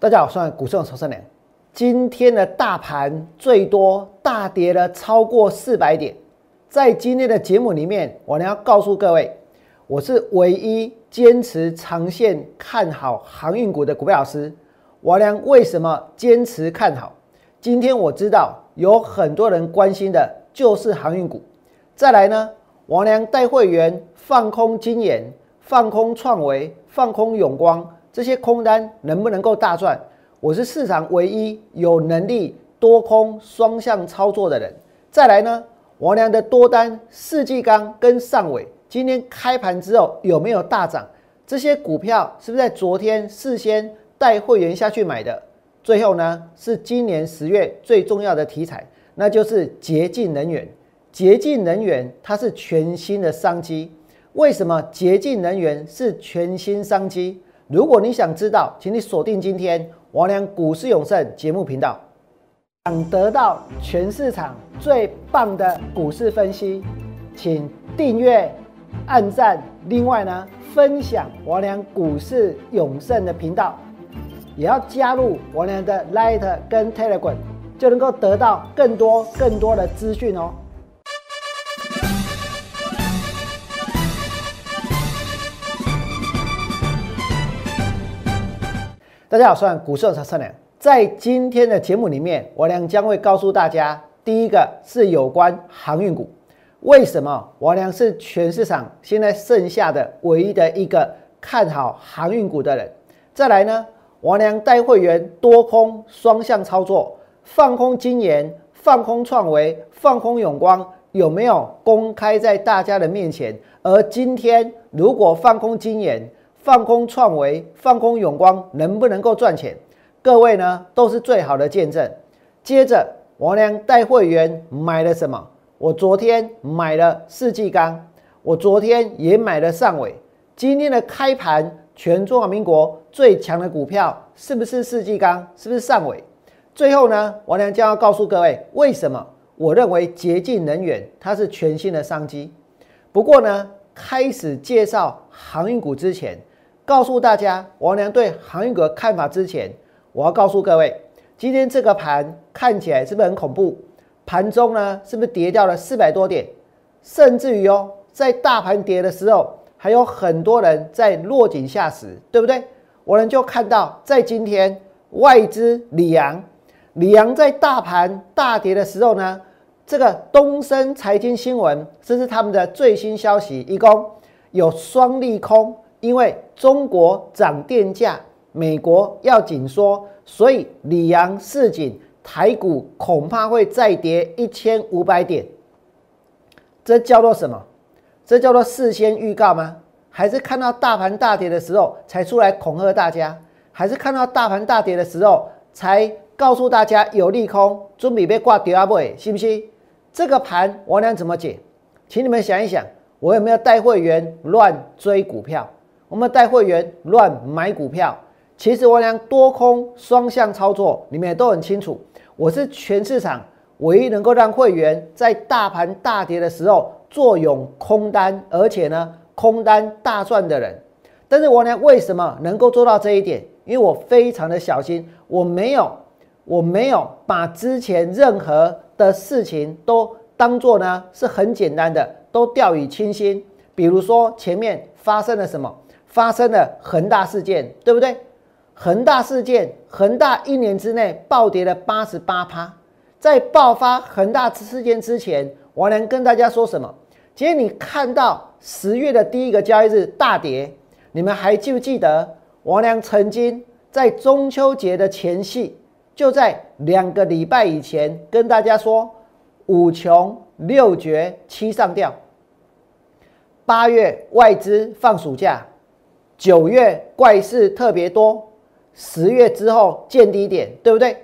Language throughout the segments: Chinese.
大家好，我是股市的曹胜良。今天的大盘最多大跌了超过四百点。在今天的节目里面，我呢要告诉各位，我是唯一坚持长线看好航运股的股票老师。我良为什么坚持看好？今天我知道有很多人关心的就是航运股。再来呢，王良带会员放空金研、放空创维、放空永光。这些空单能不能够大赚？我是市场唯一有能力多空双向操作的人。再来呢，王良的多单世纪钢跟上尾今天开盘之后有没有大涨？这些股票是不是在昨天事先带会员下去买的？最后呢，是今年十月最重要的题材，那就是洁净能源。洁净能源它是全新的商机。为什么洁净能源是全新商机？如果你想知道，请你锁定今天王良股市永胜节目频道。想得到全市场最棒的股市分析，请订阅、按赞。另外呢，分享王良股市永胜的频道，也要加入王良的 Light 跟 Telegram，就能够得到更多更多的资讯哦。大家好，我是股市的陈良。在今天的节目里面，我良将会告诉大家，第一个是有关航运股，为什么我良是全市场现在剩下的唯一的一个看好航运股的人。再来呢，我良带会员多空双向操作，放空金研，放空创维，放空永光，有没有公开在大家的面前？而今天如果放空金研，放空创维，放空永光，能不能够赚钱？各位呢都是最好的见证。接着，王良带会员买了什么？我昨天买了世纪钢，我昨天也买了上尾。今天的开盘，全中华民国最强的股票是不是世纪钢？是不是上尾？最后呢，王良将要告诉各位，为什么我认为洁净能源它是全新的商机。不过呢，开始介绍航运股之前。告诉大家王良对航运股的看法之前，我要告诉各位，今天这个盘看起来是不是很恐怖？盘中呢是不是跌掉了四百多点？甚至于哦，在大盘跌的时候，还有很多人在落井下石，对不对？我们就看到，在今天外资李阳，李阳在大盘大跌的时候呢，这个东升财经新闻这是他们的最新消息，一共有双利空。因为中国涨电价，美国要紧缩，所以里昂市井台股恐怕会再跌一千五百点。这叫做什么？这叫做事先预告吗？还是看到大盘大跌的时候才出来恐吓大家？还是看到大盘大跌的时候才告诉大家有利空，准备被挂第二波？信不信？这个盘我俩怎么解？请你们想一想，我有没有带会员乱追股票？我们带会员乱买股票，其实我俩多空双向操作，你们也都很清楚。我是全市场唯一能够让会员在大盘大跌的时候坐拥空单，而且呢空单大赚的人。但是我俩为什么能够做到这一点？因为我非常的小心，我没有我没有把之前任何的事情都当做呢是很简单的，都掉以轻心。比如说前面发生了什么？发生了恒大事件，对不对？恒大事件，恒大一年之内暴跌了八十八趴。在爆发恒大事件之前，我能跟大家说什么？今天你看到十月的第一个交易日大跌，你们还记不记得王良曾经在中秋节的前夕，就在两个礼拜以前跟大家说五穷六绝七上吊。八月外资放暑假。九月怪事特别多，十月之后见低点，对不对？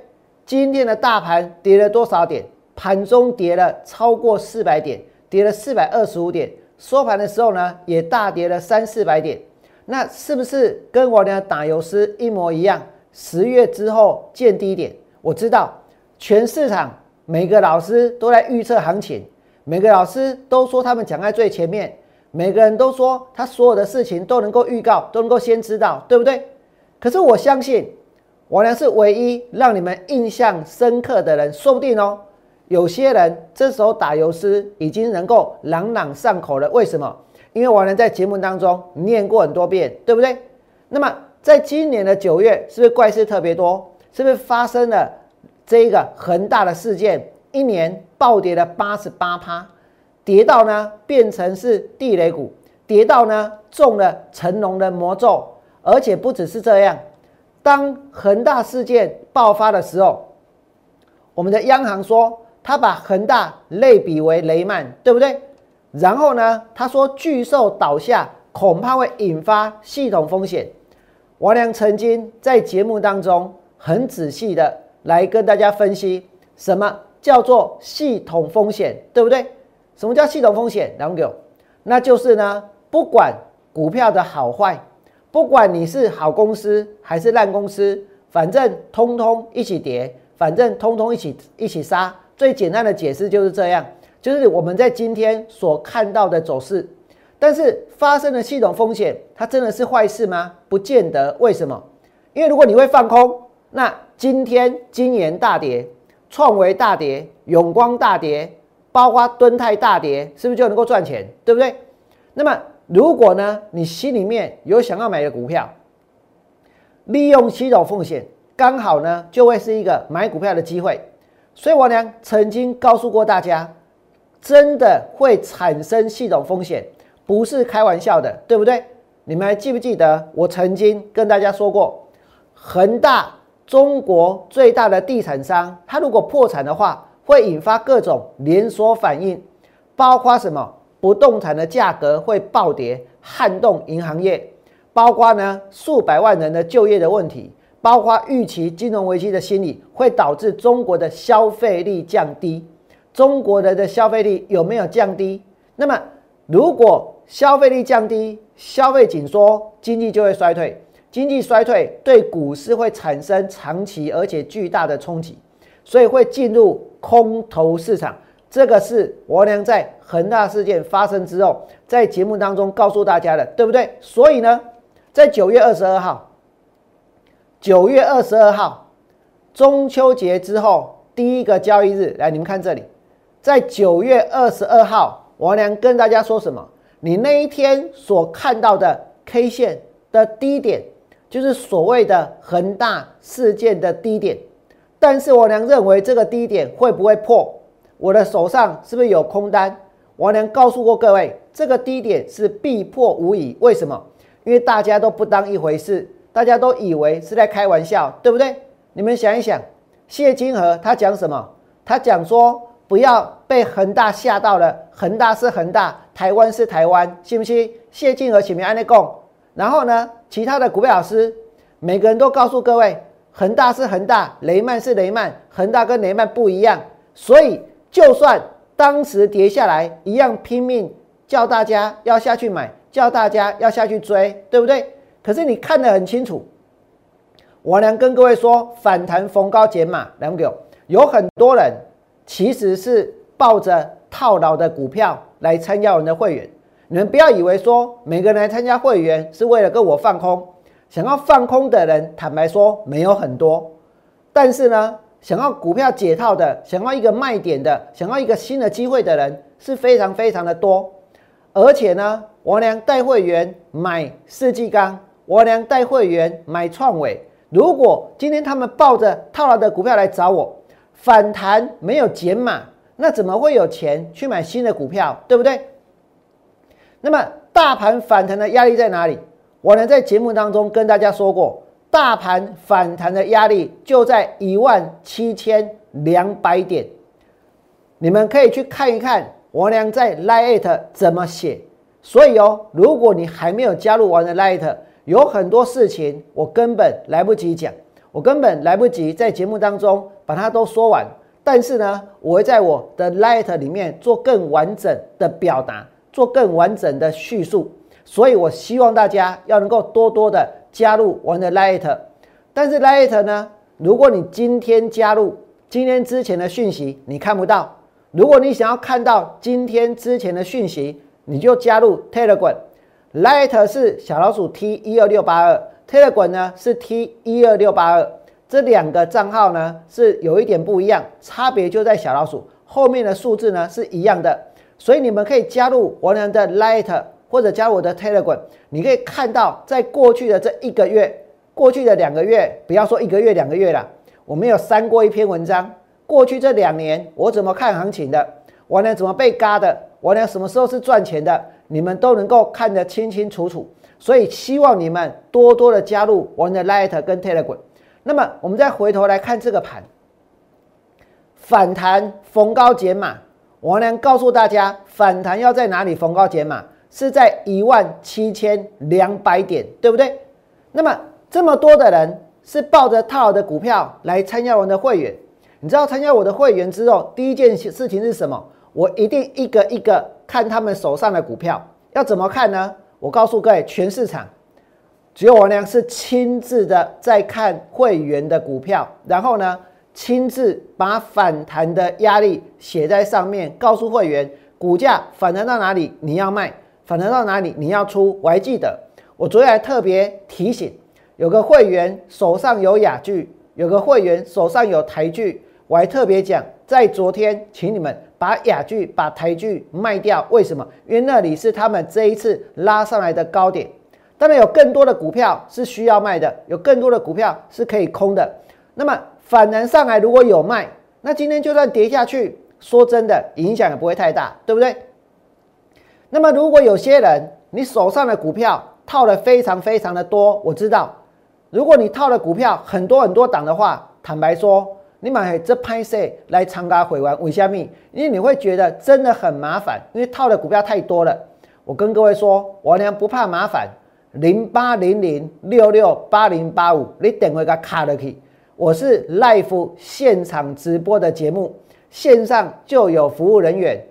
今天的大盘跌了多少点？盘中跌了超过四百点，跌了四百二十五点。收盘的时候呢，也大跌了三四百点。那是不是跟我的打油诗一模一样？十月之后见低点，我知道全市场每个老师都在预测行情，每个老师都说他们讲在最前面。每个人都说他所有的事情都能够预告，都能够先知道，对不对？可是我相信王良是唯一让你们印象深刻的人，说不定哦。有些人这时候打油诗已经能够朗朗上口了，为什么？因为王良在节目当中念过很多遍，对不对？那么在今年的九月，是不是怪事特别多？是不是发生了这一个恒大的事件？一年暴跌了八十八趴，跌到呢变成是地雷股，跌到呢中了成龙的魔咒，而且不只是这样。当恒大事件爆发的时候，我们的央行说他把恒大类比为雷曼，对不对？然后呢，他说巨兽倒下恐怕会引发系统风险。王良曾经在节目当中很仔细的来跟大家分析什么叫做系统风险，对不对？什么叫系统风险？两个，那就是呢，不管股票的好坏。不管你是好公司还是烂公司，反正通通一起跌，反正通通一起一起杀。最简单的解释就是这样，就是我们在今天所看到的走势。但是发生的系统风险，它真的是坏事吗？不见得。为什么？因为如果你会放空，那今天金研大跌，创维大跌，永光大跌，包括敦泰大跌，是不是就能够赚钱？对不对？那么。如果呢，你心里面有想要买的股票，利用系统风险，刚好呢就会是一个买股票的机会。所以王良曾经告诉过大家，真的会产生系统风险，不是开玩笑的，对不对？你们还记不记得我曾经跟大家说过，恒大中国最大的地产商，它如果破产的话，会引发各种连锁反应，包括什么？不动产的价格会暴跌，撼动银行业，包括呢数百万人的就业的问题，包括预期金融危机的心理，会导致中国的消费力降低。中国人的消费力有没有降低？那么如果消费力降低，消费紧缩，经济就会衰退。经济衰退对股市会产生长期而且巨大的冲击，所以会进入空头市场。这个是我娘在恒大事件发生之后，在节目当中告诉大家的，对不对？所以呢，在九月二十二号，九月二十二号中秋节之后第一个交易日，来，你们看这里，在九月二十二号，我娘跟大家说什么？你那一天所看到的 K 线的低点，就是所谓的恒大事件的低点，但是我娘认为这个低点会不会破？我的手上是不是有空单？王娘告诉过各位，这个低点是必破无疑。为什么？因为大家都不当一回事，大家都以为是在开玩笑，对不对？你们想一想，谢金河他讲什么？他讲说不要被恒大吓到了，恒大是恒大，台湾是台湾，信不信？谢金河前面安内供，然后呢，其他的股票老师每个人都告诉各位，恒大是恒大，雷曼是雷曼，恒大跟雷曼不一样，所以。就算当时跌下来，一样拼命叫大家要下去买，叫大家要下去追，对不对？可是你看得很清楚，我娘跟各位说，反弹逢高减码，两个有很多人其实是抱着套牢的股票来参加我们的会员。你们不要以为说每个人来参加会员是为了跟我放空，想要放空的人，坦白说没有很多，但是呢。想要股票解套的，想要一个卖点的，想要一个新的机会的人是非常非常的多。而且呢，我娘带会员买世纪钢，我娘带会员买创伟。如果今天他们抱着套牢的股票来找我，反弹没有减码，那怎么会有钱去买新的股票？对不对？那么大盘反弹的压力在哪里？我呢在节目当中跟大家说过。大盘反弹的压力就在一万七千两百点，你们可以去看一看我俩在 Light 怎么写。所以哦，如果你还没有加入我的 Light，有很多事情我根本来不及讲，我根本来不及在节目当中把它都说完。但是呢，我会在我的 Light 里面做更完整的表达，做更完整的叙述。所以我希望大家要能够多多的。加入我的 Light，但是 Light 呢？如果你今天加入，今天之前的讯息你看不到。如果你想要看到今天之前的讯息，你就加入 Telegram。Light 是小老鼠 T 一二六八二，Telegram 呢是 T 一二六八二。这两个账号呢是有一点不一样，差别就在小老鼠后面的数字呢是一样的，所以你们可以加入王良的 Light 或者加我的 Telegram，你可以看到在过去的这一个月、过去的两个月，不要说一个月、两个月了，我们有删过一篇文章。过去这两年我怎么看行情的，王良怎么被嘎的，王良什么时候是赚钱的，你们都能够看得清清楚楚。所以希望你们多多的加入我的 Light 跟 Telegram。那么我们再回头来看这个盘，反弹逢高减码。我能告诉大家，反弹要在哪里逢高减码？是在一万七千两百点，对不对？那么这么多的人是抱着套的股票来参加我的会员，你知道参加我的会员之后，第一件事情是什么？我一定一个一个看他们手上的股票，要怎么看呢？我告诉各位，全市场只有我娘是亲自的在看会员的股票，然后呢，亲自把反弹的压力写在上面，告诉会员股价反弹到哪里你要卖，反弹到哪里你要出。我还记得，我昨天还特别提醒，有个会员手上有雅剧，有个会员手上有台剧，我还特别讲，在昨天，请你们。把雅剧、把台剧卖掉，为什么？因为那里是他们这一次拉上来的高点。当然有更多的股票是需要卖的，有更多的股票是可以空的。那么反弹上来如果有卖，那今天就算跌下去，说真的影响也不会太大，对不对？那么如果有些人你手上的股票套的非常非常的多，我知道，如果你套的股票很多很多档的话，坦白说。你买这拍摄来参加会员为虾米？因为你会觉得真的很麻烦，因为套的股票太多了。我跟各位说，我娘不怕麻烦，零八零零六六八零八五，你等会个卡了去。我是 live 现场直播的节目，线上就有服务人员，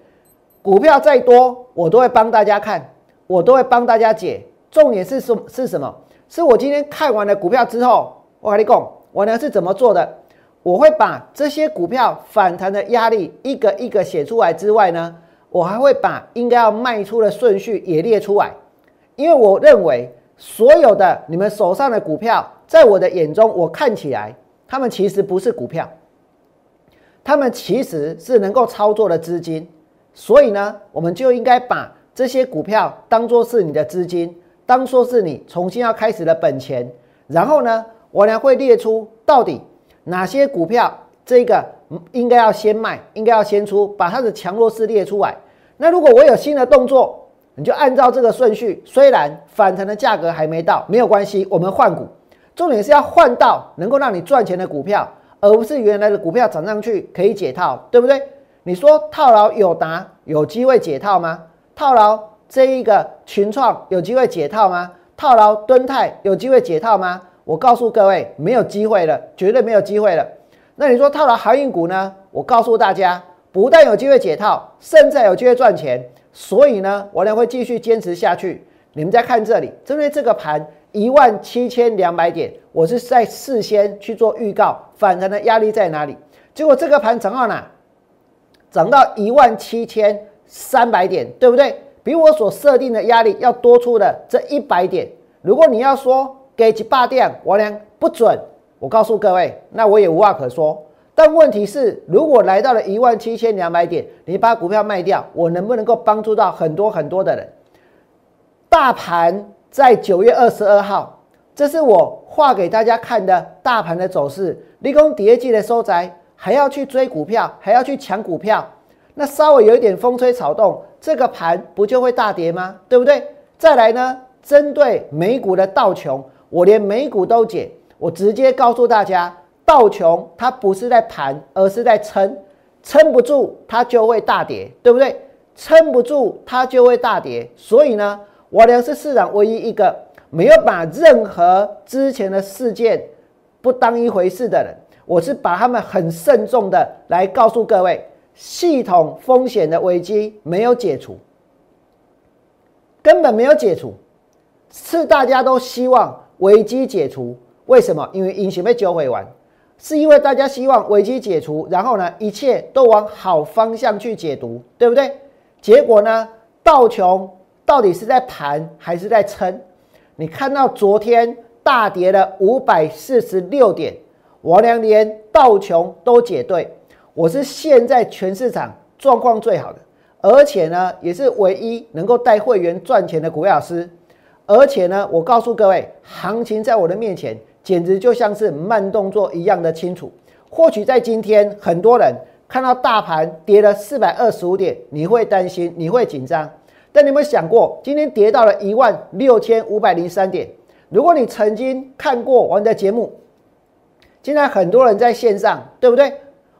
股票再多我都会帮大家看，我都会帮大家解。重点是什是什么？是我今天看完了股票之后，我跟你讲，我呢是怎么做的？我会把这些股票反弹的压力一个一个写出来之外呢，我还会把应该要卖出的顺序也列出来，因为我认为所有的你们手上的股票，在我的眼中，我看起来他们其实不是股票，他们其实是能够操作的资金，所以呢，我们就应该把这些股票当做是你的资金，当做是你重新要开始的本钱，然后呢，我呢会列出到底。哪些股票这个应该要先卖，应该要先出，把它的强弱势列出来。那如果我有新的动作，你就按照这个顺序。虽然反弹的价格还没到，没有关系，我们换股。重点是要换到能够让你赚钱的股票，而不是原来的股票涨上去可以解套，对不对？你说套牢友达有机会解套吗？套牢这一个群创有机会解套吗？套牢敦泰有机会解套吗？我告诉各位，没有机会了，绝对没有机会了。那你说套牢航运股呢？我告诉大家，不但有机会解套，甚至有机会赚钱。所以呢，我呢会继续坚持下去。你们再看这里，针对这个盘一万七千两百点，我是在事先去做预告，反弹的压力在哪里？结果这个盘涨到哪？涨到一万七千三百点，对不对？比我所设定的压力要多出的这一百点。如果你要说，给几霸店，我俩不准。我告诉各位，那我也无话可说。但问题是，如果来到了一万七千两百点，你把股票卖掉，我能不能够帮助到很多很多的人？大盘在九月二十二号，这是我画给大家看的大盘的走势。立功第二季的收窄，还要去追股票，还要去抢股票，那稍微有一点风吹草动，这个盘不就会大跌吗？对不对？再来呢，针对美股的道琼。我连美股都解，我直接告诉大家，道琼它不是在盘，而是在撑，撑不住它就会大跌，对不对？撑不住它就会大跌，所以呢，我俩是市场唯一一个没有把任何之前的事件不当一回事的人，我是把他们很慎重的来告诉各位，系统风险的危机没有解除，根本没有解除，是大家都希望。危机解除，为什么？因为隐形被救回完，是因为大家希望危机解除，然后呢，一切都往好方向去解读，对不对？结果呢，道琼到底是在盘还是在撑？你看到昨天大跌了五百四十六点，我娘连道琼都解对，我是现在全市场状况最好的，而且呢，也是唯一能够带会员赚钱的股票老师。而且呢，我告诉各位，行情在我的面前简直就像是慢动作一样的清楚。或许在今天，很多人看到大盘跌了四百二十五点，你会担心，你会紧张。但你有没有想过，今天跌到了一万六千五百零三点？如果你曾经看过我的节目，现在很多人在线上，对不对？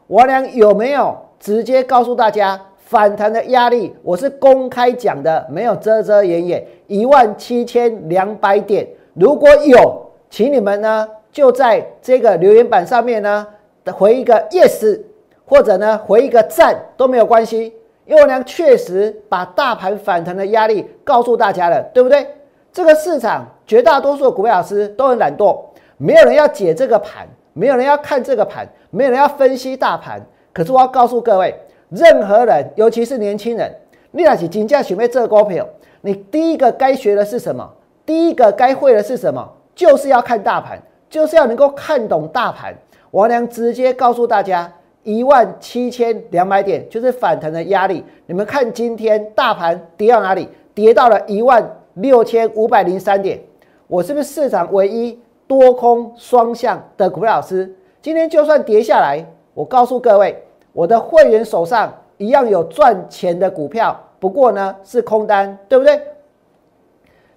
我俩有没有直接告诉大家反弹的压力？我是公开讲的，没有遮遮掩掩。一万七千两百点，如果有，请你们呢就在这个留言板上面呢回一个 yes，或者呢回一个赞都没有关系，因为我俩确实把大盘反弹的压力告诉大家了，对不对？这个市场绝大多数的股票老师都很懒惰，没有人要解这个盘。没有人要看这个盘，没有人要分析大盘。可是我要告诉各位，任何人，尤其是年轻人，你那是金价准备这个股票，你第一个该学的是什么？第一个该会的是什么？就是要看大盘，就是要能够看懂大盘。王良直接告诉大家，一万七千两百点就是反弹的压力。你们看今天大盘跌到哪里？跌到了一万六千五百零三点。我是不是市场唯一？多空双向的股票老师，今天就算跌下来，我告诉各位，我的会员手上一样有赚钱的股票，不过呢是空单，对不对？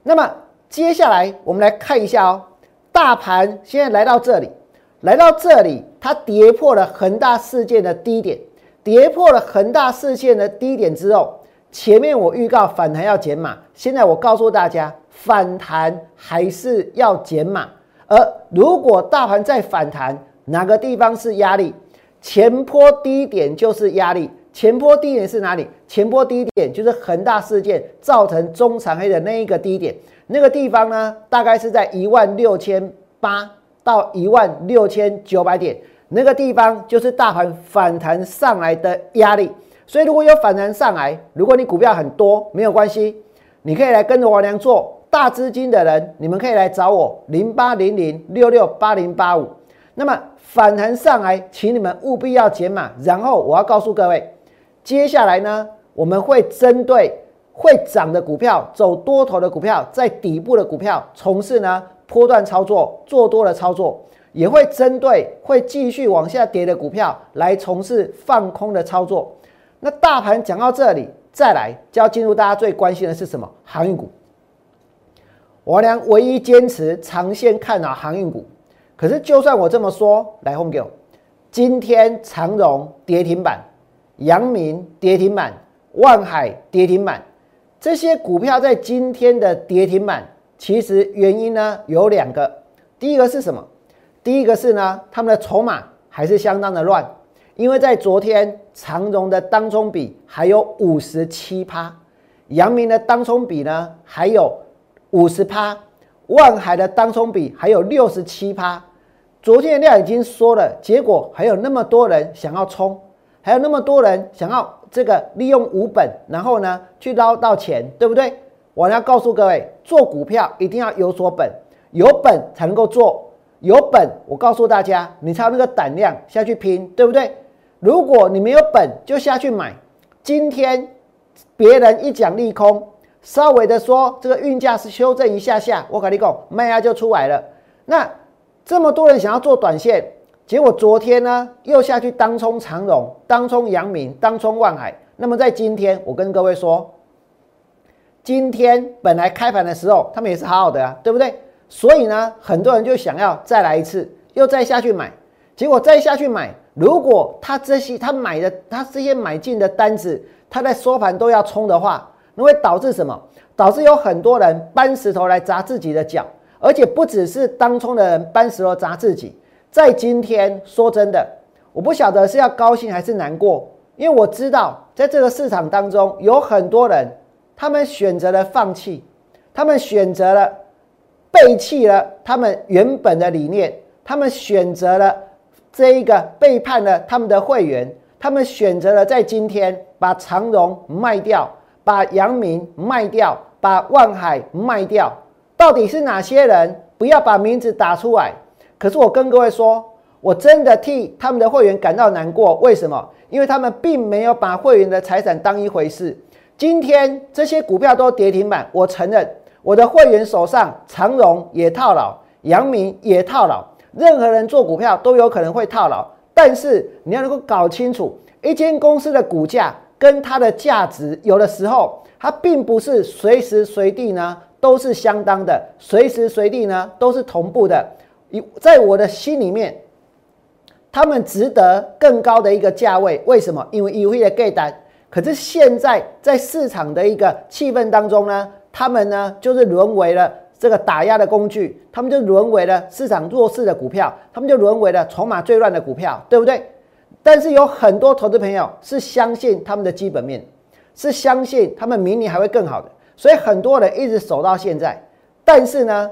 那么接下来我们来看一下哦，大盘现在来到这里，来到这里，它跌破了恒大事件的低点，跌破了恒大事件的低点之后，前面我预告反弹要减码，现在我告诉大家，反弹还是要减码。而如果大盘再反弹，哪个地方是压力？前坡低点就是压力。前坡低点是哪里？前坡低点就是恒大事件造成中长黑的那一个低点。那个地方呢，大概是在一万六千八到一万六千九百点。那个地方就是大盘反弹上来的压力。所以如果有反弹上来，如果你股票很多，没有关系，你可以来跟着王良做。大资金的人，你们可以来找我零八零零六六八零八五。那么反弹上来，请你们务必要减码。然后我要告诉各位，接下来呢，我们会针对会涨的股票、走多头的股票、在底部的股票，从事呢波段操作、做多的操作，也会针对会继续往下跌的股票来从事放空的操作。那大盘讲到这里，再来就要进入大家最关心的是什么？航运股。我俩唯一坚持长线看好航运股，可是就算我这么说，来红我，今天长荣跌停板，阳明跌停板，万海跌停板，这些股票在今天的跌停板，其实原因呢有两个，第一个是什么？第一个是呢，他们的筹码还是相当的乱，因为在昨天长荣的当中比还有五十七趴，阳明的当中比呢还有。五十趴，万海的当冲比还有六十七趴。昨天的量已经说了，结果还有那么多人想要冲，还有那么多人想要这个利用无本，然后呢去捞到钱，对不对？我要告诉各位，做股票一定要有所本，有本才能够做，有本我告诉大家，你才有那个胆量下去拼，对不对？如果你没有本，就下去买。今天别人一讲利空。稍微的说，这个运价是修正一下下，我跟你讲，卖压就出来了。那这么多人想要做短线，结果昨天呢又下去当冲长荣、当冲阳明、当冲万海。那么在今天，我跟各位说，今天本来开盘的时候他们也是好好的啊，对不对？所以呢，很多人就想要再来一次，又再下去买。结果再下去买，如果他这些他买的他这些买进的单子，他在收盘都要冲的话。那会导致什么？导致有很多人搬石头来砸自己的脚，而且不只是当冲的人搬石头砸自己。在今天，说真的，我不晓得是要高兴还是难过，因为我知道在这个市场当中，有很多人，他们选择了放弃，他们选择了背弃了他们原本的理念，他们选择了这一个背叛了他们的会员，他们选择了在今天把长荣卖掉。把阳明卖掉，把万海卖掉，到底是哪些人？不要把名字打出来。可是我跟各位说，我真的替他们的会员感到难过。为什么？因为他们并没有把会员的财产当一回事。今天这些股票都跌停板，我承认我的会员手上长荣也套牢，阳明也套牢。任何人做股票都有可能会套牢，但是你要能够搞清楚，一间公司的股价跟它的价值，有的时候它并不是随时随地呢都是相当的，随时随地呢都是同步的。在我的心里面，他们值得更高的一个价位。为什么？因为优惠的盖单。可是现在在市场的一个气氛当中呢，他们呢就是沦为了。这个打压的工具，他们就沦为了市场弱势的股票，他们就沦为了筹码最乱的股票，对不对？但是有很多投资朋友是相信他们的基本面，是相信他们明年还会更好的，所以很多人一直守到现在。但是呢，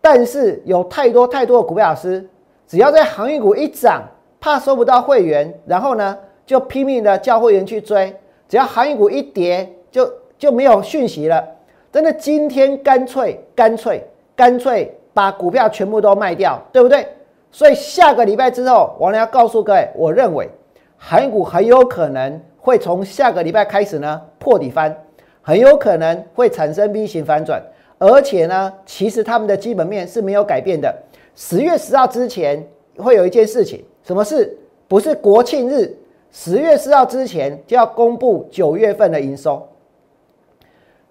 但是有太多太多的股票老师，只要在航运股一涨，怕收不到会员，然后呢就拼命的叫会员去追；只要航运股一跌，就就没有讯息了。真的，今天干脆干脆干脆把股票全部都卖掉，对不对？所以下个礼拜之后，我要告诉各位，我认为韩股很有可能会从下个礼拜开始呢破底翻，很有可能会产生 V 型反转，而且呢，其实他们的基本面是没有改变的。十月十号之前会有一件事情，什么事？不是国庆日，十月十号之前就要公布九月份的营收。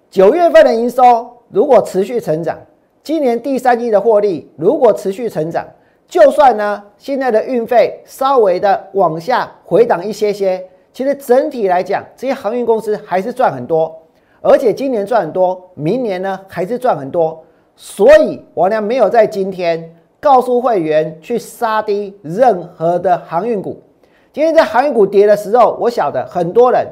九月份的营收如果持续成长，今年第三季的获利如果持续成长，就算呢现在的运费稍微的往下回档一些些，其实整体来讲，这些航运公司还是赚很多，而且今年赚很多，明年呢还是赚很多。所以我呢没有在今天告诉会员去杀低任何的航运股。今天在航运股跌的时候，我晓得很多人，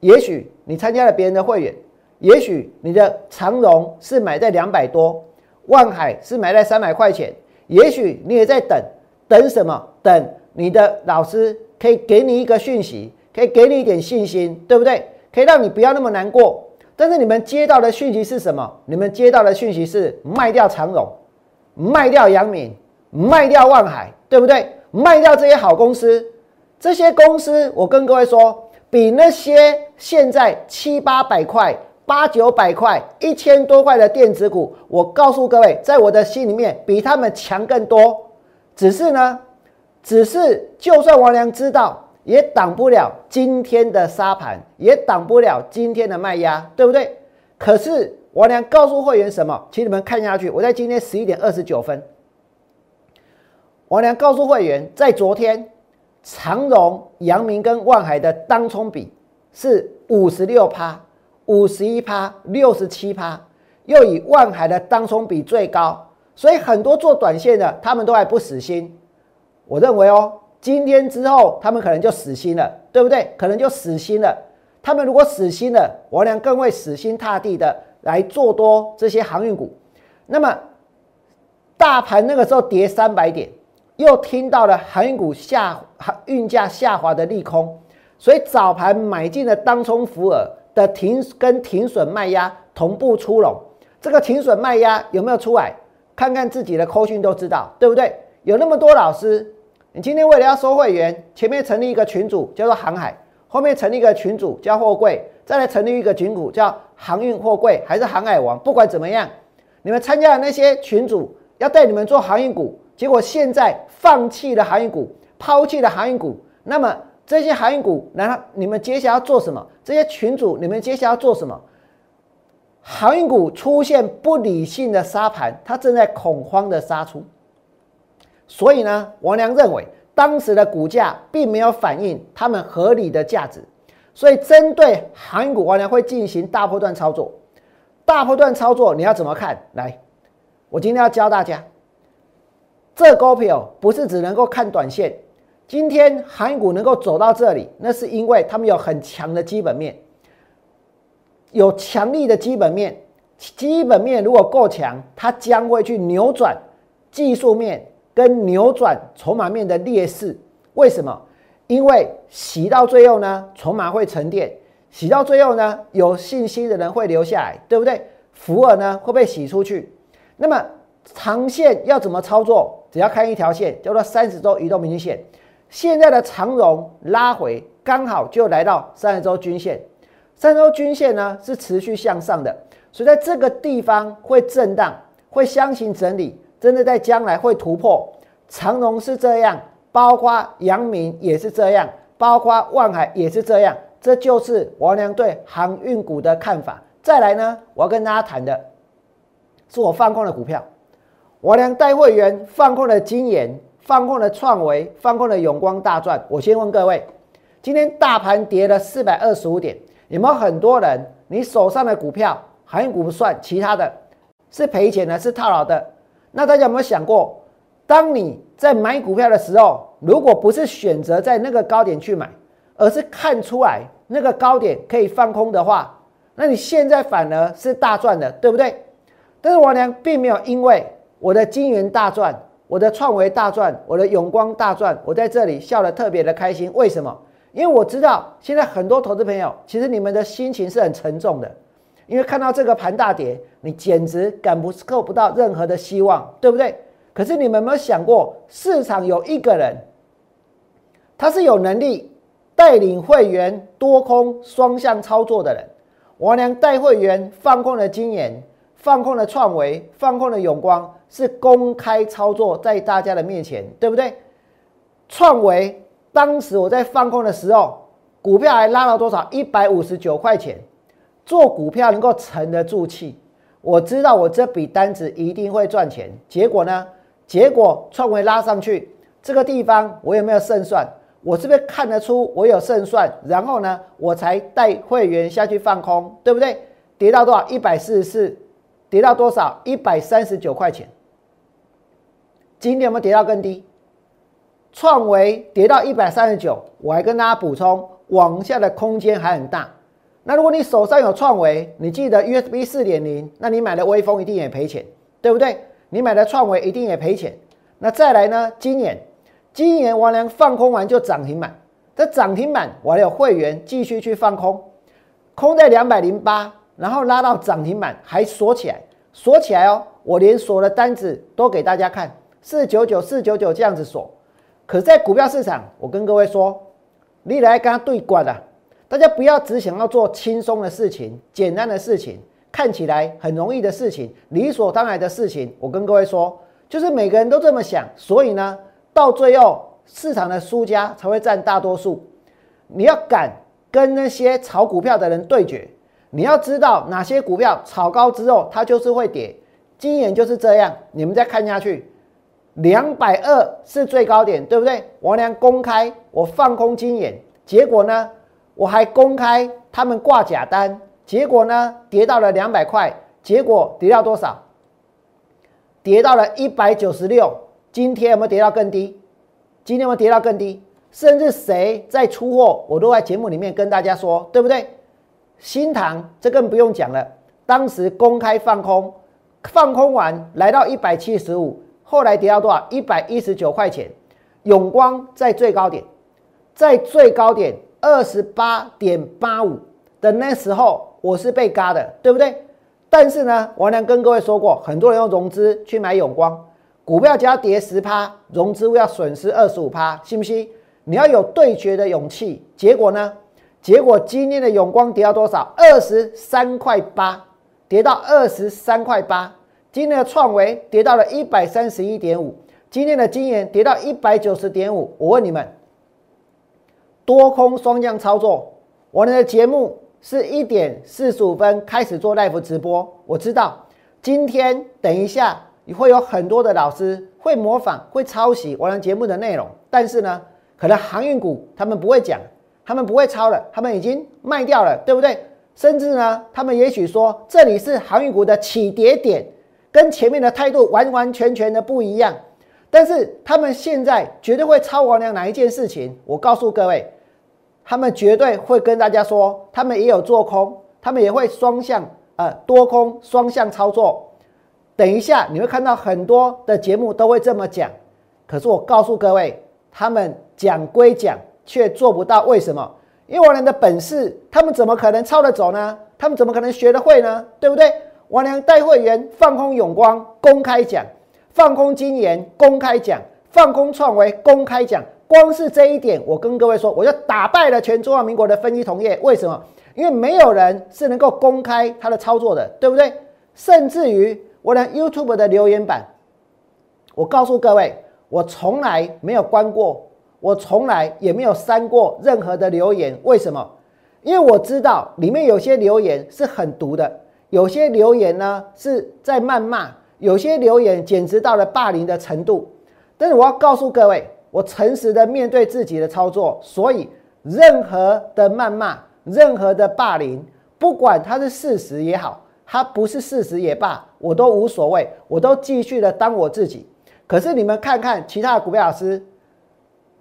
也许你参加了别人的会员。也许你的长荣是买在两百多，万海是买在三百块钱。也许你也在等，等什么？等你的老师可以给你一个讯息，可以给你一点信心，对不对？可以让你不要那么难过。但是你们接到的讯息是什么？你们接到的讯息是卖掉长荣，卖掉阳明，卖掉万海，对不对？卖掉这些好公司，这些公司，我跟各位说，比那些现在七八百块。八九百块、一千多块的电子股，我告诉各位，在我的心里面比他们强更多。只是呢，只是就算王良知道，也挡不了今天的沙盘，也挡不了今天的卖压，对不对？可是王良告诉会员什么？请你们看下去。我在今天十一点二十九分，王良告诉会员，在昨天长荣、阳明跟万海的当冲比是五十六趴。五十一趴，六十七趴，又以万海的当冲比最高，所以很多做短线的他们都还不死心。我认为哦，今天之后他们可能就死心了，对不对？可能就死心了。他们如果死心了，我俩更会死心塌地的来做多这些航运股。那么大盘那个时候跌三百点，又听到了航运股下航运价下滑的利空，所以早盘买进了当冲福尔。的停跟停损卖压同步出笼，这个停损卖压有没有出来？看看自己的扣讯都知道，对不对？有那么多老师，你今天为了要收会员，前面成立一个群组叫做航海，后面成立一个群组叫货柜，再来成立一个群组叫航运货柜还是航海王？不管怎么样，你们参加的那些群组要带你们做航运股，结果现在放弃了航运股，抛弃了航运股，那么。这些航运股，难道你们接下来要做什么？这些群主，你们接下来要做什么？航运股出现不理性的杀盘，它正在恐慌的杀出。所以呢，王良认为当时的股价并没有反映他们合理的价值。所以针对航运股，王良会进行大波段操作。大波段操作你要怎么看？来，我今天要教大家，这股票不是只能够看短线。今天韩股能够走到这里，那是因为他们有很强的基本面，有强力的基本面。基本面如果够强，它将会去扭转技术面跟扭转筹码面的劣势。为什么？因为洗到最后呢，筹码会沉淀；洗到最后呢，有信心的人会留下来，对不对？福尔呢会被洗出去。那么长线要怎么操作？只要看一条线，叫做三十周移动平均线。现在的长荣拉回，刚好就来到三十周均线。三十周均线呢是持续向上的，所以在这个地方会震荡，会箱型整理，真的在将来会突破。长荣是这样，包括阳明也是这样，包括万海也是这样。这就是王良对航运股的看法。再来呢，我要跟大家谈的是我放空的股票。王良带会员放空的金研，放空的创维，放空的永光大赚。我先问各位，今天大盘跌了四百二十五点，有没有很多人你手上的股票航运股不算，其他的是赔钱的，是套牢的？那大家有没有想过，当你在买股票的时候，如果不是选择在那个高点去买？而是看出来那个高点可以放空的话，那你现在反而是大赚的，对不对？但是王良并没有因为我的金元大赚，我的创维大赚，我的永光大赚，我在这里笑得特别的开心。为什么？因为我知道现在很多投资朋友其实你们的心情是很沉重的，因为看到这个盘大跌，你简直感不够不到任何的希望，对不对？可是你们有没有想过，市场有一个人，他是有能力。带领会员多空双向操作的人，王良带会员放空了金研，放空了创维，放空了永光，是公开操作在大家的面前，对不对？创维当时我在放空的时候，股票还拉了多少？一百五十九块钱。做股票能够沉得住气，我知道我这笔单子一定会赚钱。结果呢？结果创维拉上去，这个地方我有没有胜算？我是不是看得出我有胜算？然后呢，我才带会员下去放空，对不对？跌到多少？一百四十四，跌到多少？一百三十九块钱。今天有没有跌到更低？创维跌到一百三十九，我还跟大家补充，往下的空间还很大。那如果你手上有创维，你记得 USB 四点零，那你买的微风一定也赔钱，对不对？你买的创维一定也赔钱。那再来呢？今年。今年王良放空完就涨停板，这涨停板我还有会员继续去放空，空在两百零八，然后拉到涨停板还锁起来，锁起来哦，我连锁的单子都给大家看，四九九四九九这样子锁。可是，在股票市场，我跟各位说，你来跟他对关的，大家不要只想要做轻松的事情、简单的事情，看起来很容易的事情、理所当然的事情。我跟各位说，就是每个人都这么想，所以呢。到最后，市场的输家才会占大多数。你要敢跟那些炒股票的人对决，你要知道哪些股票炒高之后它就是会跌。今年就是这样，你们再看下去，两百二是最高点，对不对？王良公开我放空金眼，结果呢，我还公开他们挂假单，结果呢，跌到了两百块，结果跌到多少？跌到了一百九十六。今天有没有跌到更低？今天有没有跌到更低？甚至谁在出货，我都在节目里面跟大家说，对不对？新塘这更不用讲了，当时公开放空，放空完来到一百七十五，后来跌到多少？一百一十九块钱。永光在最高点，在最高点二十八点八五的那时候，我是被嘎的，对不对？但是呢，王良跟各位说过，很多人用融资去买永光。股票只要跌十趴，融资要损失二十五趴，信不信？你要有对决的勇气。结果呢？结果今天的永光跌到多少？二十三块八，跌到二十三块八。今天的创维跌到了一百三十一点五，今天的金研跌到一百九十点五。我问你们，多空双降操作，我们的节目是一点四十五分开始做 live 直播。我知道今天等一下。你会有很多的老师会模仿、会抄袭我的节目的内容，但是呢，可能航运股他们不会讲，他们不会抄了，他们已经卖掉了，对不对？甚至呢，他们也许说这里是航运股的起跌点，跟前面的态度完完全全的不一样。但是他们现在绝对会抄王良哪一件事情？我告诉各位，他们绝对会跟大家说，他们也有做空，他们也会双向呃多空双向操作。等一下，你会看到很多的节目都会这么讲，可是我告诉各位，他们讲归讲，却做不到。为什么？因为王良的本事，他们怎么可能抄得走呢？他们怎么可能学得会呢？对不对？王良带会员放空永光，公开讲，放空金研公开讲，放空创维公开讲。光是这一点，我跟各位说，我就打败了全中华民国的分析同业。为什么？因为没有人是能够公开他的操作的，对不对？甚至于我连 YouTube 的留言板，我告诉各位，我从来没有关过，我从来也没有删过任何的留言。为什么？因为我知道里面有些留言是很毒的，有些留言呢是在谩骂，有些留言简直到了霸凌的程度。但是我要告诉各位。我诚实的面对自己的操作，所以任何的谩骂、任何的霸凌，不管它是事实也好，它不是事实也罢，我都无所谓，我都继续的当我自己。可是你们看看其他的股票老师，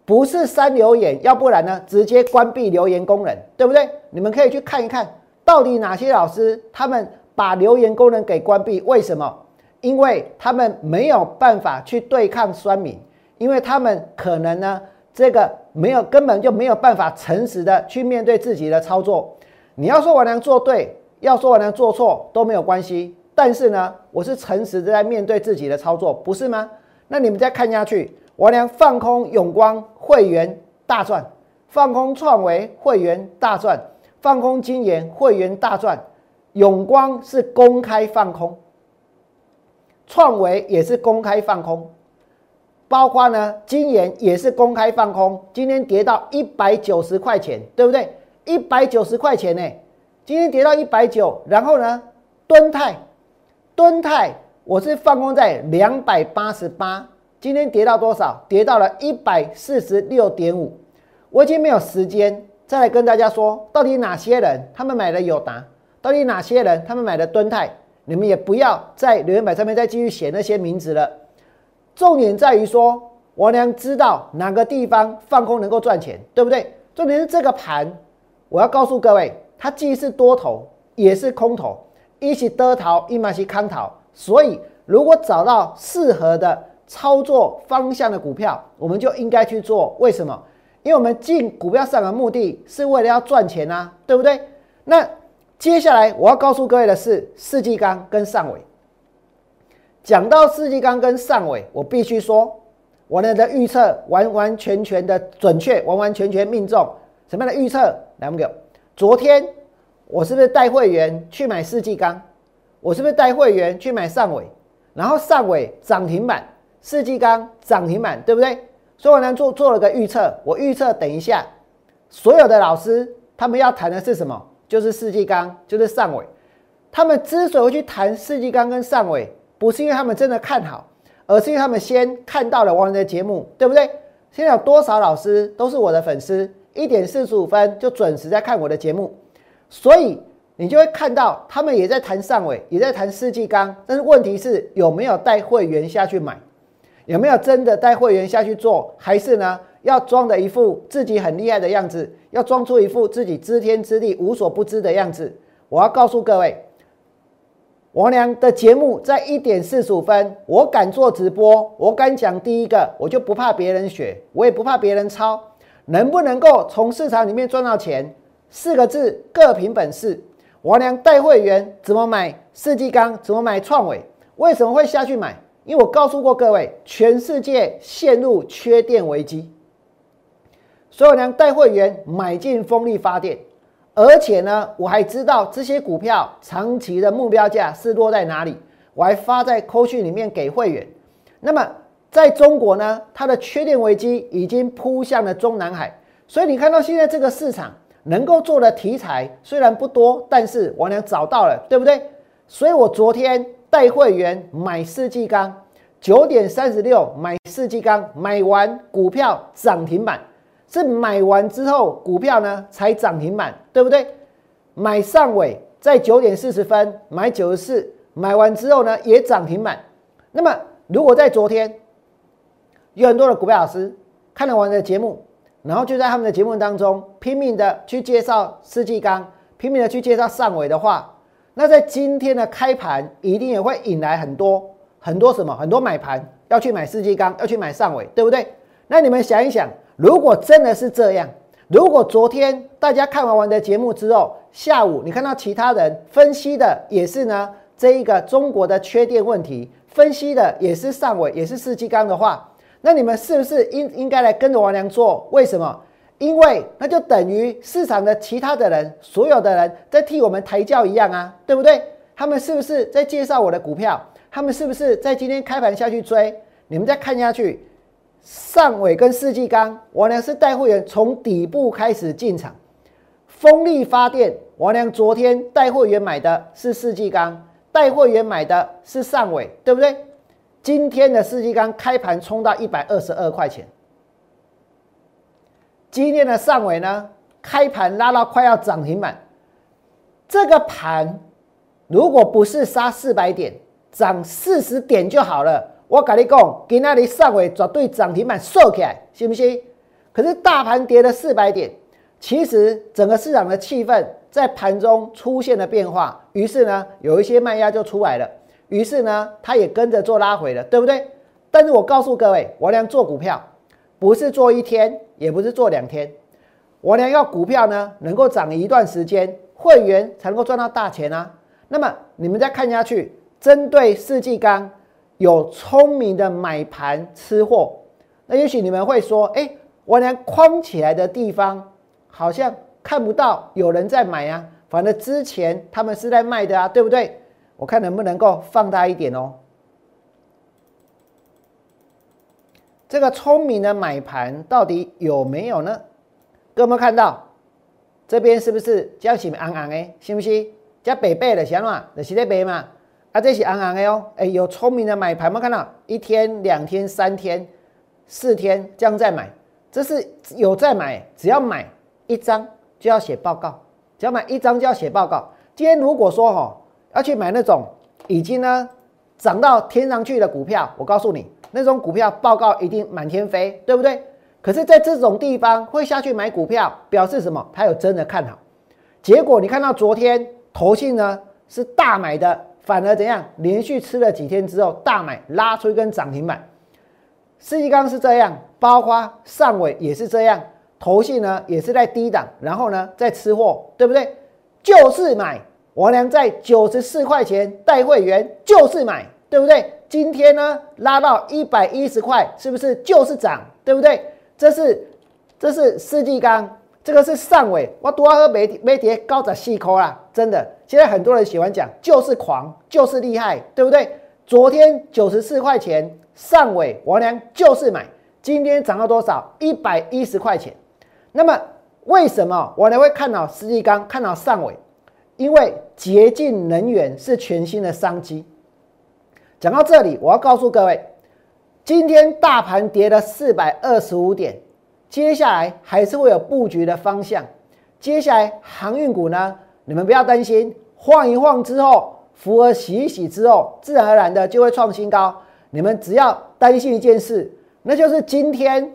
不是删留言，要不然呢，直接关闭留言功能，对不对？你们可以去看一看，到底哪些老师他们把留言功能给关闭？为什么？因为他们没有办法去对抗酸民。因为他们可能呢，这个没有根本就没有办法诚实的去面对自己的操作。你要说我能做对，要说我能做错都没有关系。但是呢，我是诚实的在面对自己的操作，不是吗？那你们再看下去，我良放空永光会员大赚，放空创维会员大赚，放空金研会员大赚。永光是公开放空，创维也是公开放空。包括呢，金研也是公开放空，今天跌到一百九十块钱，对不对？一百九十块钱呢，今天跌到一百九，然后呢，敦泰，敦泰我是放空在两百八十八，今天跌到多少？跌到了一百四十六点五。我已经没有时间再来跟大家说，到底哪些人他们买了友达，到底哪些人他们买了敦泰，你们也不要在留言板上面再继续写那些名字了。重点在于说，我娘知道哪个地方放空能够赚钱，对不对？重点是这个盘，我要告诉各位，它既是多头也是空头，一起得逃，一马是康逃。所以，如果找到适合的操作方向的股票，我们就应该去做。为什么？因为我们进股票市场的目的是为了要赚钱啊，对不对？那接下来我要告诉各位的是，世纪钢跟上尾。讲到世纪钢跟上尾，我必须说，我的预测完完全全的准确，完完全全命中。什么样的预测？来，我们昨天我是不是带会员去买世纪钢？我是不是带会员去买上尾？然后上尾涨停板，世纪钢涨停板，对不对？所以我呢做做了个预测，我预测等一下所有的老师他们要谈的是什么？就是世纪钢，就是上尾。他们之所以会去谈世纪钢跟上尾。不是因为他们真的看好，而是因为他们先看到了王仁的节目，对不对？现在有多少老师都是我的粉丝，一点四十五分就准时在看我的节目，所以你就会看到他们也在谈上尾，也在谈世纪钢，但是问题是有没有带会员下去买，有没有真的带会员下去做，还是呢要装的一副自己很厉害的样子，要装出一副自己知天知地无所不知的样子？我要告诉各位。王良的节目在一点四十五分，我敢做直播，我敢讲第一个，我就不怕别人学，我也不怕别人抄。能不能够从市场里面赚到钱？四个字，各凭本事。王良带会员怎么买世纪钢，怎么买创伟？为什么会下去买？因为我告诉过各位，全世界陷入缺电危机，所以王良带会员买进风力发电。而且呢，我还知道这些股票长期的目标价是落在哪里，我还发在扣讯里面给会员。那么在中国呢，它的缺电危机已经扑向了中南海，所以你看到现在这个市场能够做的题材虽然不多，但是我俩找到了，对不对？所以我昨天带会员买四季钢，九点三十六买四季钢，买完股票涨停板。是买完之后股票呢才涨停板，对不对？买上尾在九点四十分买九十四，买完之后呢也涨停板。那么如果在昨天有很多的股票老师看了我的节目，然后就在他们的节目当中拼命的去介绍世纪钢，拼命的去介绍上尾的话，那在今天的开盘一定也会引来很多很多什么很多买盘要去买世纪钢，要去买上尾，对不对？那你们想一想。如果真的是这样，如果昨天大家看完完的节目之后，下午你看到其他人分析的也是呢，这一个中国的缺电问题，分析的也是上尾，也是世纪钢的话，那你们是不是应应该来跟着王良做？为什么？因为那就等于市场的其他的人，所有的人在替我们抬轿一样啊，对不对？他们是不是在介绍我的股票？他们是不是在今天开盘下去追？你们再看下去，上尾跟世纪钢，王良是带会员从底部开始进场。风力发电，王良昨天带会员买的是世纪钢，带会员买的是上尾，对不对？今天的世纪钢开盘冲到一百二十二块钱。今天的上尾呢，开盘拉到快要涨停板。这个盘如果不是杀四百点，涨四十点就好了。我跟你讲，给那里上尾绝对涨停板收起来，信不信？可是大盘跌了四百点，其实整个市场的气氛在盘中出现了变化，于是呢，有一些卖压就出来了，于是呢，它也跟着做拉回了，对不对？但是我告诉各位，我俩做股票不是做一天。也不是做两天，我俩要股票呢，能够涨一段时间，会员才能够赚到大钱啊。那么你们再看下去，针对世纪钢有聪明的买盘吃货，那也许你们会说，哎，我俩框起来的地方好像看不到有人在买啊，反正之前他们是在卖的啊，对不对？我看能不能够放大一点哦。这个聪明的买盘到底有没有呢？各位有看到这边是不是叫什么昂昂的？是不是叫北北的？想嘛，就是在北嘛。啊，这是昂昂的哦。哎，有聪明的买盘没看到？一天、两天、三天、四天这样在买，这是有在买。只要买一张就要写报告，只要买一张就要写报告。今天如果说哈要去买那种已经呢涨到天上去的股票，我告诉你。那种股票报告一定满天飞，对不对？可是，在这种地方会下去买股票，表示什么？他有真的看好。结果你看到昨天投信呢是大买的，反而怎样？连续吃了几天之后大买，拉出一根涨停板。世纪刚是这样，包括上尾也是这样，投信呢也是在低档，然后呢在吃货，对不对？就是买，我俩在九十四块钱带会员，就是买，对不对？今天呢，拉到一百一十块，是不是就是涨，对不对？这是这是世纪钢，这个是上尾，我多喝没没跌高涨细抠啦，真的。现在很多人喜欢讲，就是狂，就是厉害，对不对？昨天九十四块钱上尾，王良就是买，今天涨到多少？一百一十块钱。那么为什么我良会看到世纪钢，看到上尾？因为洁净能源是全新的商机。讲到这里，我要告诉各位，今天大盘跌了四百二十五点，接下来还是会有布局的方向。接下来航运股呢，你们不要担心，晃一晃之后，符合洗一洗之后，自然而然的就会创新高。你们只要担心一件事，那就是今天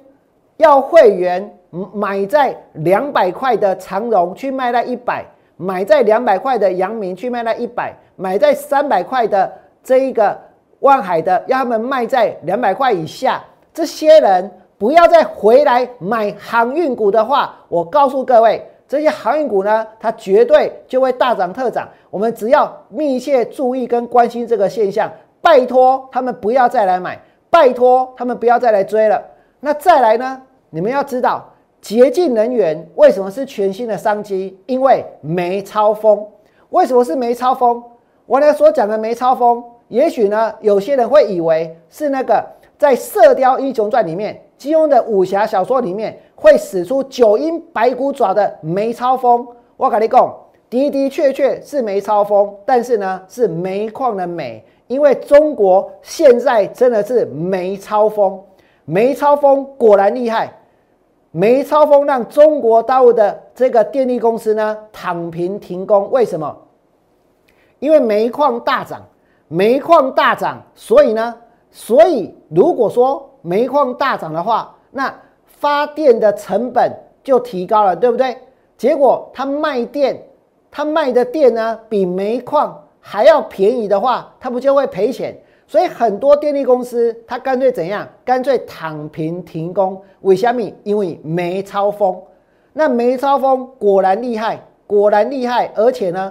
要会员买在两百块的长荣去卖在一百，买在两百块的阳明去卖在一百，买在三百块的这一个。万海的要他们卖在两百块以下，这些人不要再回来买航运股的话，我告诉各位，这些航运股呢，它绝对就会大涨特涨。我们只要密切注意跟关心这个现象，拜托他们不要再来买，拜托他们不要再来追了。那再来呢？你们要知道，洁净能源为什么是全新的商机？因为煤超风。为什么是煤超风？我呢所讲的煤超风。也许呢，有些人会以为是那个在《射雕英雄传》里面，金庸的武侠小说里面会使出九阴白骨爪的梅超风。我跟你讲，的的确确是梅超风，但是呢，是煤矿的煤，因为中国现在真的是煤超风，煤超风果然厉害，煤超风让中国大陆的这个电力公司呢躺平停工。为什么？因为煤矿大涨。煤矿大涨，所以呢，所以如果说煤矿大涨的话，那发电的成本就提高了，对不对？结果他卖电，他卖的电呢比煤矿还要便宜的话，他不就会赔钱？所以很多电力公司他干脆怎样？干脆躺平停工。为什么？因为煤超风。那煤超风果然厉害，果然厉害，而且呢。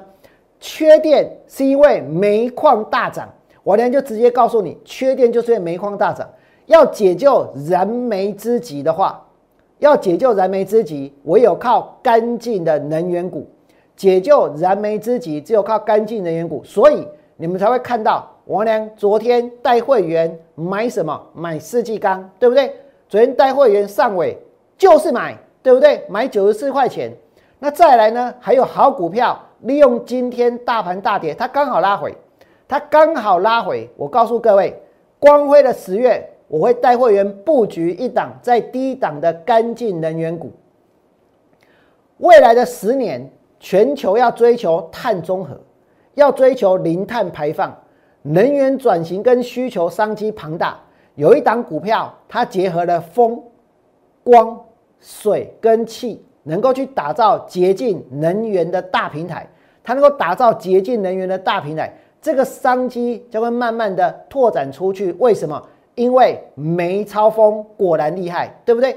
缺电是因为煤矿大涨，我呢就直接告诉你，缺电就是因为煤矿大涨。要解救燃眉之急的话，要解救燃眉之急，唯有靠干净的能源股。解救燃眉之急，只有靠干净能源股。所以你们才会看到王良昨天带会员买什么？买世纪钢，对不对？昨天带会员上尾就是买，对不对？买九十四块钱。那再来呢？还有好股票，利用今天大盘大跌，它刚好拉回，它刚好拉回。我告诉各位，光辉的十月。我会带会员布局一档在低档的干净能源股。未来的十年，全球要追求碳中和，要追求零碳排放，能源转型跟需求商机庞大。有一档股票，它结合了风、光、水跟气，能够去打造洁净能源的大平台。它能够打造洁净能源的大平台，这个商机将会慢慢的拓展出去。为什么？因为煤超风果然厉害，对不对？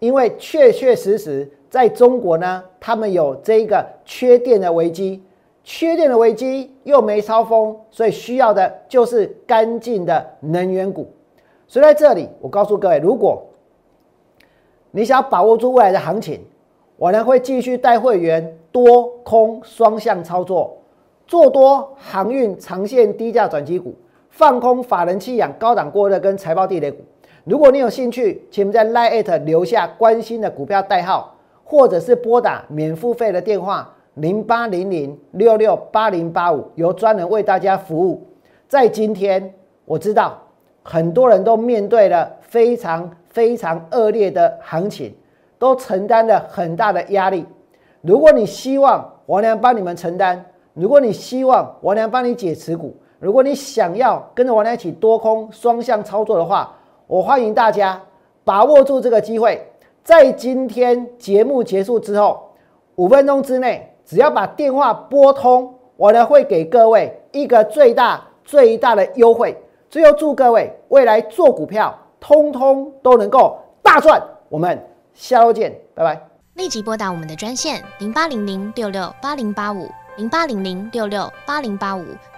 因为确确实实在中国呢，他们有这个缺电的危机，缺电的危机又没超风，所以需要的就是干净的能源股。所以在这里，我告诉各位，如果你想要把握住未来的行情，我呢会继续带会员多空双向操作，做多航运长线低价转机股。放空法人弃养高档过热跟财报地雷股，如果你有兴趣，请在 Line 留下关心的股票代号，或者是拨打免付费的电话零八零零六六八零八五，由专人为大家服务。在今天，我知道很多人都面对了非常非常恶劣的行情，都承担了很大的压力。如果你希望王良帮你们承担，如果你希望王良帮你解持股。如果你想要跟着王良一起多空双向操作的话，我欢迎大家把握住这个机会，在今天节目结束之后五分钟之内，只要把电话拨通，我呢会给各位一个最大最大的优惠。最后祝各位未来做股票，通通都能够大赚。我们下周见，拜拜。立即拨打我们的专线零八零零六六八零八五。零八零零六六八零八五